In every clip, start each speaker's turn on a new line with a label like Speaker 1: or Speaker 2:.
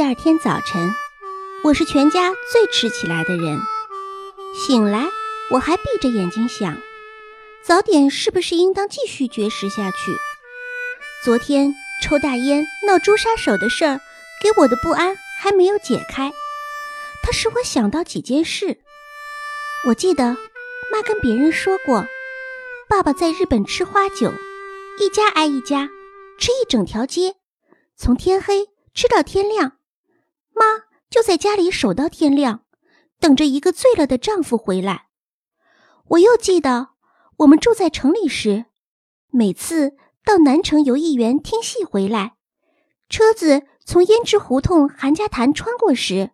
Speaker 1: 第二天早晨，我是全家最迟起来的人。醒来，我还闭着眼睛想，早点是不是应当继续绝食下去？昨天抽大烟闹朱砂手的事儿，给我的不安还没有解开。它使我想到几件事。我记得妈跟别人说过，爸爸在日本吃花酒，一家挨一家，吃一整条街，从天黑吃到天亮。妈就在家里守到天亮，等着一个醉了的丈夫回来。我又记得我们住在城里时，每次到南城游艺园听戏回来，车子从胭脂胡同韩家潭穿过时，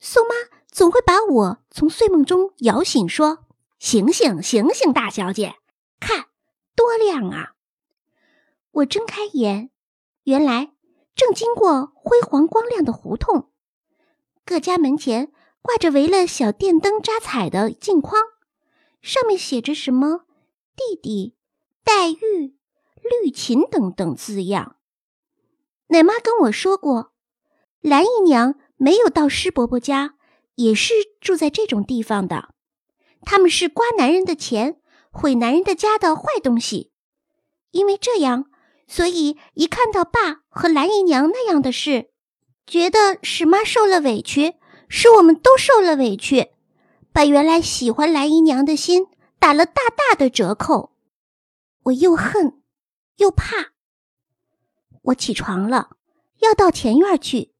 Speaker 1: 宋妈总会把我从睡梦中摇醒，说：“醒醒醒醒，大小姐，看多亮啊！”我睁开眼，原来正经过辉煌光亮的胡同。各家门前挂着围了小电灯扎彩的镜框，上面写着什么“弟弟”“黛玉”“绿琴”等等字样。奶妈跟我说过，蓝姨娘没有到施伯伯家，也是住在这种地方的。他们是刮男人的钱、毁男人的家的坏东西。因为这样，所以一看到爸和蓝姨娘那样的事。觉得使妈受了委屈，使我们都受了委屈，把原来喜欢蓝姨娘的心打了大大的折扣。我又恨又怕。我起床了，要到前院去。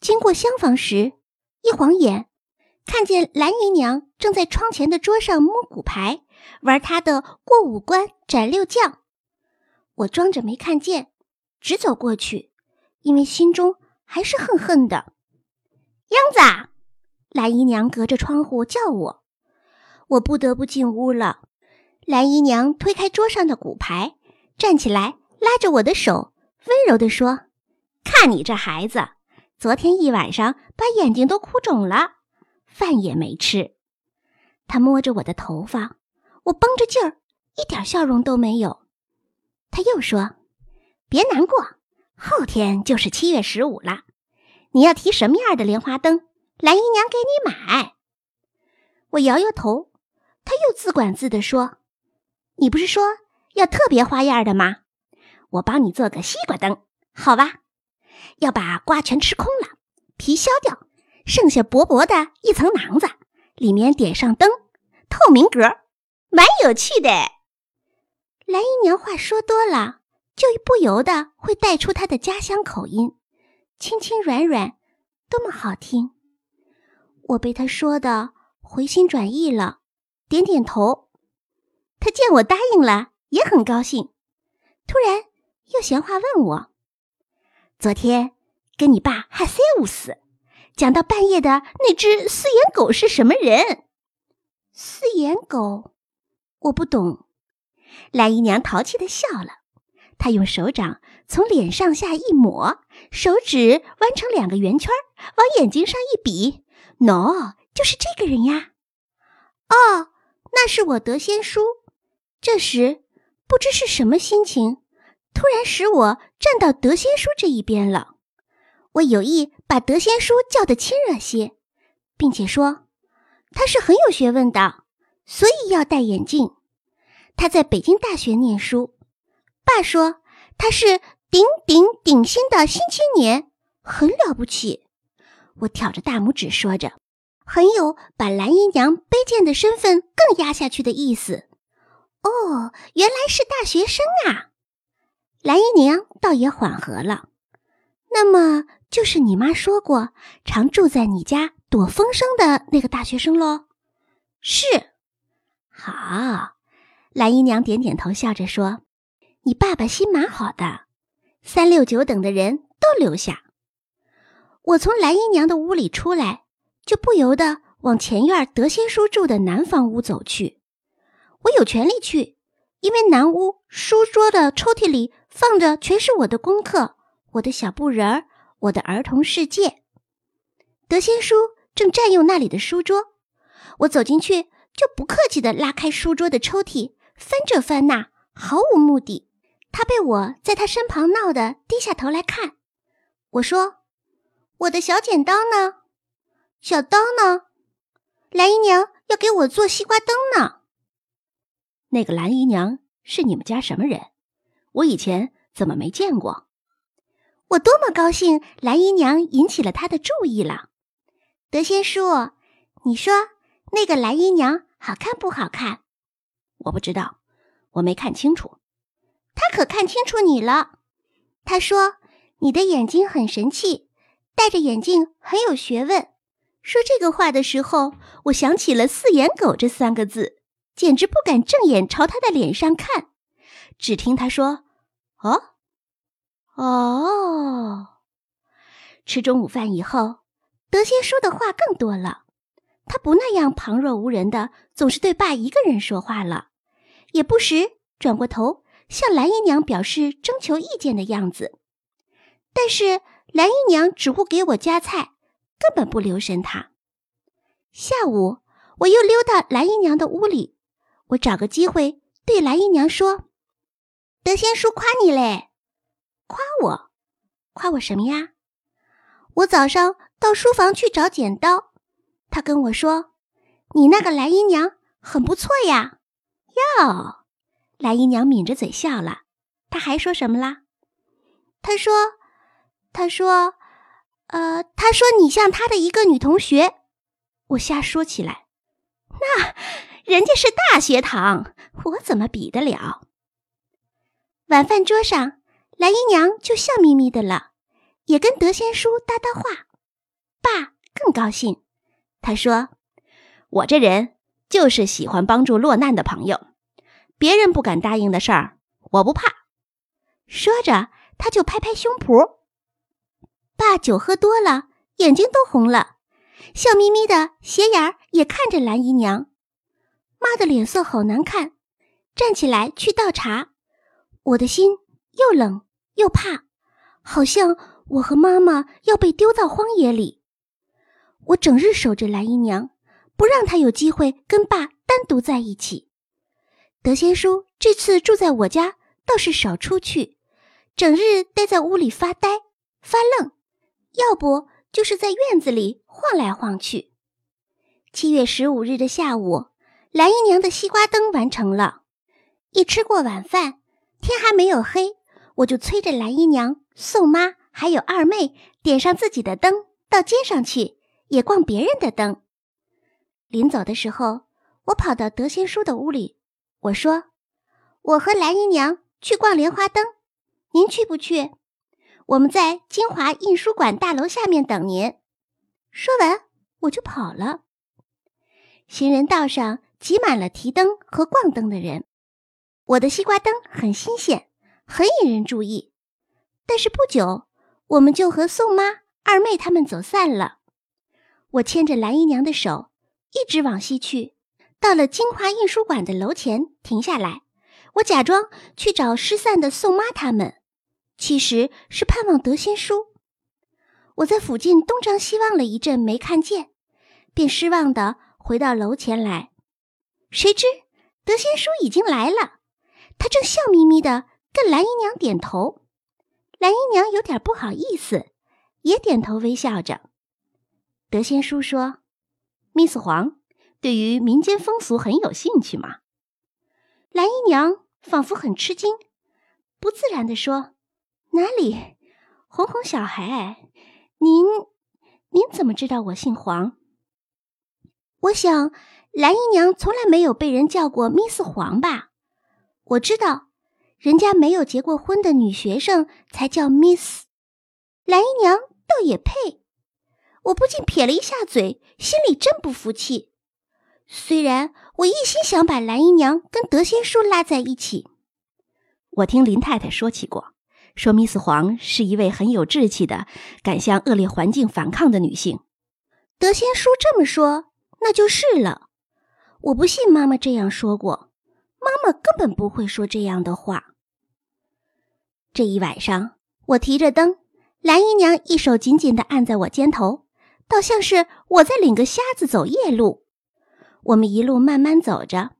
Speaker 1: 经过厢房时，一晃眼，看见蓝姨娘正在窗前的桌上摸骨牌，玩她的过五关斩六将。我装着没看见，直走过去，因为心中。还是恨恨的，英子，蓝姨娘隔着窗户叫我，我不得不进屋了。蓝姨娘推开桌上的骨牌，站起来，拉着我的手，温柔地说：“看你这孩子，昨天一晚上把眼睛都哭肿了，饭也没吃。”她摸着我的头发，我绷着劲儿，一点笑容都没有。她又说：“别难过。”后天就是七月十五了，你要提什么样的莲花灯？蓝姨娘给你买。我摇摇头，他又自管自的说：“你不是说要特别花样的吗？我帮你做个西瓜灯，好吧？要把瓜全吃空了，皮削掉，剩下薄薄的一层囊子，里面点上灯，透明格，蛮有趣的。”蓝姨娘话说多了。就不由得会带出他的家乡口音，轻轻软软，多么好听！我被他说的回心转意了，点点头。他见我答应了，也很高兴。突然又闲话问我：“昨天跟你爸哈塞乌斯，讲到半夜的那只四眼狗是什么人？”四眼狗，我不懂。蓝姨娘淘气的笑了。他用手掌从脸上下一抹，手指弯成两个圆圈，往眼睛上一比，喏，就是这个人呀！哦，那是我德仙叔。这时，不知是什么心情，突然使我站到德仙叔这一边了。我有意把德仙叔叫得亲热些，并且说他是很有学问的，所以要戴眼镜。他在北京大学念书。爸说他是顶顶顶新的新青年，很了不起。我挑着大拇指说着，很有把蓝姨娘卑贱的身份更压下去的意思。哦，原来是大学生啊！蓝姨娘倒也缓和了。那么就是你妈说过常住在你家躲风声的那个大学生喽？是。好，蓝姨娘点点头，笑着说。你爸爸心蛮好的，三六九等的人都留下。我从蓝姨娘的屋里出来，就不由得往前院德仙叔住的南房屋走去。我有权利去，因为南屋书桌的抽屉里放着全是我的功课、我的小布人儿、我的儿童世界。德仙叔正占用那里的书桌，我走进去就不客气地拉开书桌的抽屉，翻这翻那，毫无目的。他被我在他身旁闹得低下头来看。我说：“我的小剪刀呢？小刀呢？蓝姨娘要给我做西瓜灯呢。
Speaker 2: 那个蓝姨娘是你们家什么人？我以前怎么没见过？
Speaker 1: 我多么高兴，蓝姨娘引起了他的注意了。德仙叔，你说那个蓝姨娘好看不好看？
Speaker 2: 我不知道，我没看清楚。
Speaker 1: 他可看清楚你了。他说你的眼睛很神气，戴着眼镜很有学问。说这个话的时候，我想起了“四眼狗”这三个字，简直不敢正眼朝他的脸上看。只听他说：“哦，哦。”吃中午饭以后，德仙说的话更多了。他不那样旁若无人的，总是对爸一个人说话了，也不时转过头向蓝姨娘表示征求意见的样子。但是蓝姨娘只顾给我夹菜。根本不留神他。下午，我又溜到蓝姨娘的屋里，我找个机会对蓝姨娘说：“德仙叔夸你嘞，夸我，夸我什么呀？我早上到书房去找剪刀，他跟我说，你那个蓝姨娘很不错呀。哟，蓝姨娘抿着嘴笑了。他还说什么啦？他说，他说。”呃，他说你像他的一个女同学，我瞎说起来，那人家是大学堂，我怎么比得了？晚饭桌上，蓝姨娘就笑眯眯的了，也跟德仙叔搭搭话。爸更高兴，他说：“
Speaker 2: 我这人就是喜欢帮助落难的朋友，别人不敢答应的事儿，我不怕。”
Speaker 1: 说着，他就拍拍胸脯。爸酒喝多了，眼睛都红了，笑眯眯的，斜眼儿也看着蓝姨娘。妈的脸色好难看，站起来去倒茶。我的心又冷又怕，好像我和妈妈要被丢到荒野里。我整日守着蓝姨娘，不让她有机会跟爸单独在一起。德仙叔这次住在我家，倒是少出去，整日待在屋里发呆发愣。要不就是在院子里晃来晃去。七月十五日的下午，蓝姨娘的西瓜灯完成了。一吃过晚饭，天还没有黑，我就催着蓝姨娘、宋妈还有二妹点上自己的灯，到街上去也逛别人的灯。临走的时候，我跑到德仙叔的屋里，我说：“我和蓝姨娘去逛莲花灯，您去不去？”我们在金华印书馆大楼下面等您。说完，我就跑了。行人道上挤满了提灯和逛灯的人。我的西瓜灯很新鲜，很引人注意。但是不久，我们就和宋妈、二妹他们走散了。我牵着蓝姨娘的手，一直往西去。到了金华印书馆的楼前，停下来。我假装去找失散的宋妈他们。其实是盼望德仙叔。我在附近东张西望了一阵，没看见，便失望的回到楼前来。谁知德仙叔已经来了，他正笑眯眯的跟蓝姨娘点头。蓝姨娘有点不好意思，也点头微笑着。德仙叔说：“Miss 黄，对于民间风俗很有兴趣吗？”蓝姨娘仿佛很吃惊，不自然的说。哪里，哄哄小孩，您您怎么知道我姓黄？我想蓝姨娘从来没有被人叫过 Miss 黄吧？我知道，人家没有结过婚的女学生才叫 Miss，蓝姨娘倒也配。我不禁撇了一下嘴，心里真不服气。虽然我一心想把蓝姨娘跟德仙叔拉在一起，
Speaker 2: 我听林太太说起过。说，Miss 黄是一位很有志气的、敢向恶劣环境反抗的女性。
Speaker 1: 德仙叔这么说，那就是了。我不信妈妈这样说过，妈妈根本不会说这样的话。这一晚上，我提着灯，蓝姨娘一手紧紧地按在我肩头，倒像是我在领个瞎子走夜路。我们一路慢慢走着，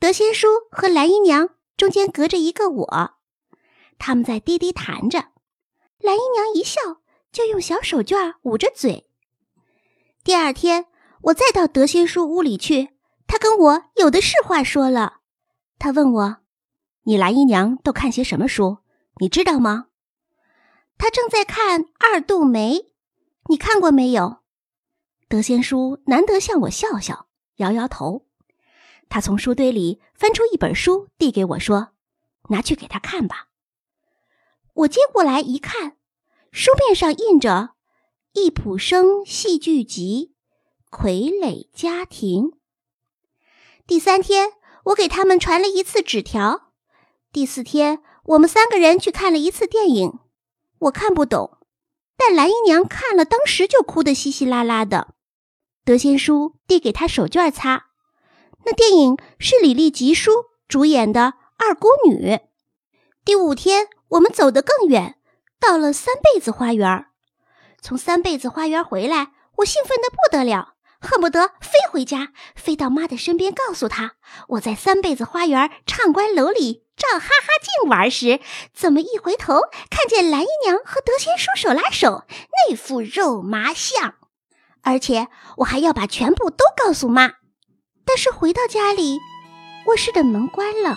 Speaker 1: 德仙叔和蓝姨娘中间隔着一个我。他们在低低谈着，蓝姨娘一笑，就用小手绢捂着嘴。第二天，我再到德仙叔屋里去，他跟我有的是话说了。他问我：“
Speaker 2: 你蓝姨娘都看些什么书？你知道吗？”
Speaker 1: 他正在看《二度梅》，你看过没有？
Speaker 2: 德仙叔难得向我笑笑，摇摇头。他从书堆里翻出一本书，递给我说：“拿去给他看吧。”
Speaker 1: 我接过来一看，书面上印着《易卜生戏剧集》《傀儡家庭》。第三天，我给他们传了一次纸条。第四天，我们三个人去看了一次电影。我看不懂，但蓝姨娘看了，当时就哭得稀稀拉拉的。德仙叔递给他手绢擦。那电影是李丽吉叔主演的《二姑女》。第五天。我们走得更远，到了三辈子花园。从三辈子花园回来，我兴奋的不得了，恨不得飞回家，飞到妈的身边，告诉她我在三辈子花园畅观楼里照哈哈镜玩时，怎么一回头看见蓝姨娘和德仙叔手拉手，那副肉麻相。而且我还要把全部都告诉妈。但是回到家里，卧室的门关了，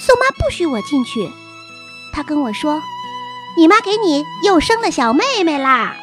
Speaker 1: 宋妈不许我进去。她跟我说：“你妈给你又生了小妹妹啦。”